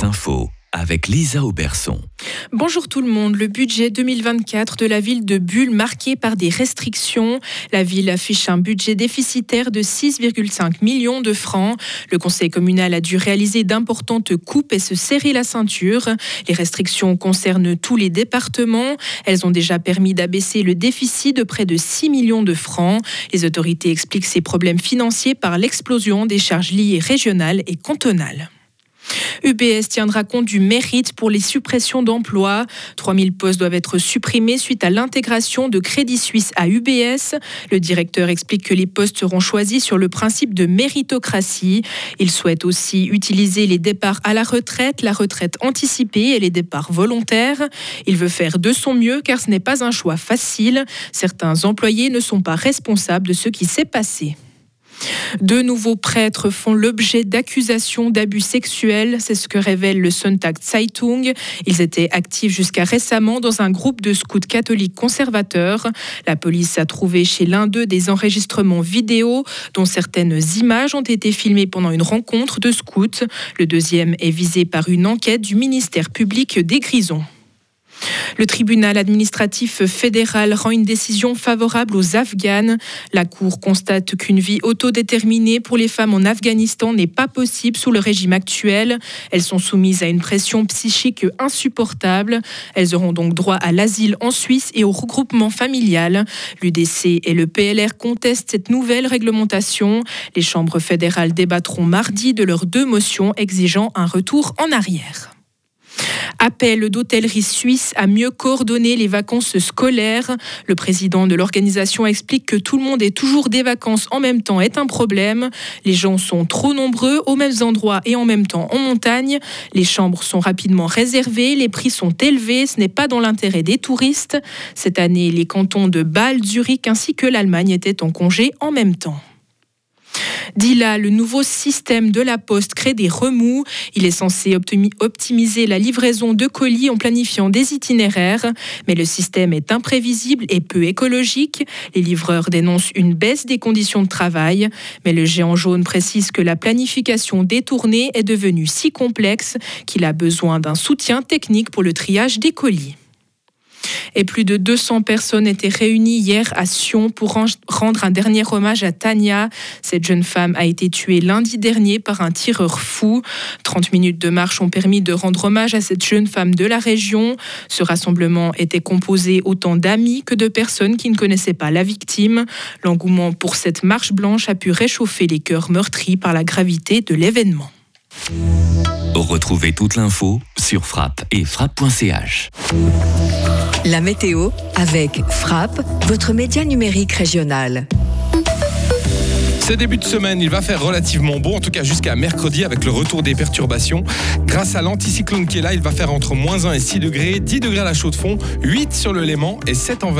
infos avec Lisa Auberson. Bonjour tout le monde. Le budget 2024 de la ville de Bulle marqué par des restrictions. La ville affiche un budget déficitaire de 6,5 millions de francs. Le conseil communal a dû réaliser d'importantes coupes et se serrer la ceinture. Les restrictions concernent tous les départements. Elles ont déjà permis d'abaisser le déficit de près de 6 millions de francs. Les autorités expliquent ces problèmes financiers par l'explosion des charges liées régionales et cantonales. UBS tiendra compte du mérite pour les suppressions d'emplois. 3000 postes doivent être supprimés suite à l'intégration de Crédit Suisse à UBS. Le directeur explique que les postes seront choisis sur le principe de méritocratie. Il souhaite aussi utiliser les départs à la retraite, la retraite anticipée et les départs volontaires. Il veut faire de son mieux car ce n'est pas un choix facile. Certains employés ne sont pas responsables de ce qui s'est passé. Deux nouveaux prêtres font l'objet d'accusations d'abus sexuels. C'est ce que révèle le Sonntag Zeitung. Ils étaient actifs jusqu'à récemment dans un groupe de scouts catholiques conservateurs. La police a trouvé chez l'un d'eux des enregistrements vidéo dont certaines images ont été filmées pendant une rencontre de scouts. Le deuxième est visé par une enquête du ministère public des Grisons. Le tribunal administratif fédéral rend une décision favorable aux Afghanes. La Cour constate qu'une vie autodéterminée pour les femmes en Afghanistan n'est pas possible sous le régime actuel. Elles sont soumises à une pression psychique insupportable. Elles auront donc droit à l'asile en Suisse et au regroupement familial. L'UDC et le PLR contestent cette nouvelle réglementation. Les chambres fédérales débattront mardi de leurs deux motions exigeant un retour en arrière. Appel d'hôtellerie suisse à mieux coordonner les vacances scolaires. Le président de l'organisation explique que tout le monde est toujours des vacances en même temps est un problème. Les gens sont trop nombreux aux mêmes endroits et en même temps en montagne. Les chambres sont rapidement réservées, les prix sont élevés, ce n'est pas dans l'intérêt des touristes. Cette année, les cantons de Bâle, Zurich ainsi que l'Allemagne étaient en congé en même temps. Dit là, le nouveau système de la Poste crée des remous. Il est censé optimiser la livraison de colis en planifiant des itinéraires, mais le système est imprévisible et peu écologique. Les livreurs dénoncent une baisse des conditions de travail, mais le géant jaune précise que la planification détournée est devenue si complexe qu'il a besoin d'un soutien technique pour le triage des colis et plus de 200 personnes étaient réunies hier à Sion pour rendre un dernier hommage à Tania. Cette jeune femme a été tuée lundi dernier par un tireur fou. 30 minutes de marche ont permis de rendre hommage à cette jeune femme de la région. Ce rassemblement était composé autant d'amis que de personnes qui ne connaissaient pas la victime. L'engouement pour cette marche blanche a pu réchauffer les cœurs meurtris par la gravité de l'événement. Retrouvez toute l'info sur frappe et frappe.ch. La météo avec Frappe, votre média numérique régional. Ce début de semaine, il va faire relativement beau, en tout cas jusqu'à mercredi avec le retour des perturbations. Grâce à l'anticyclone qui est là, il va faire entre moins 1 et 6 degrés, 10 degrés à la chaux de fond, 8 sur le Léman et 7 en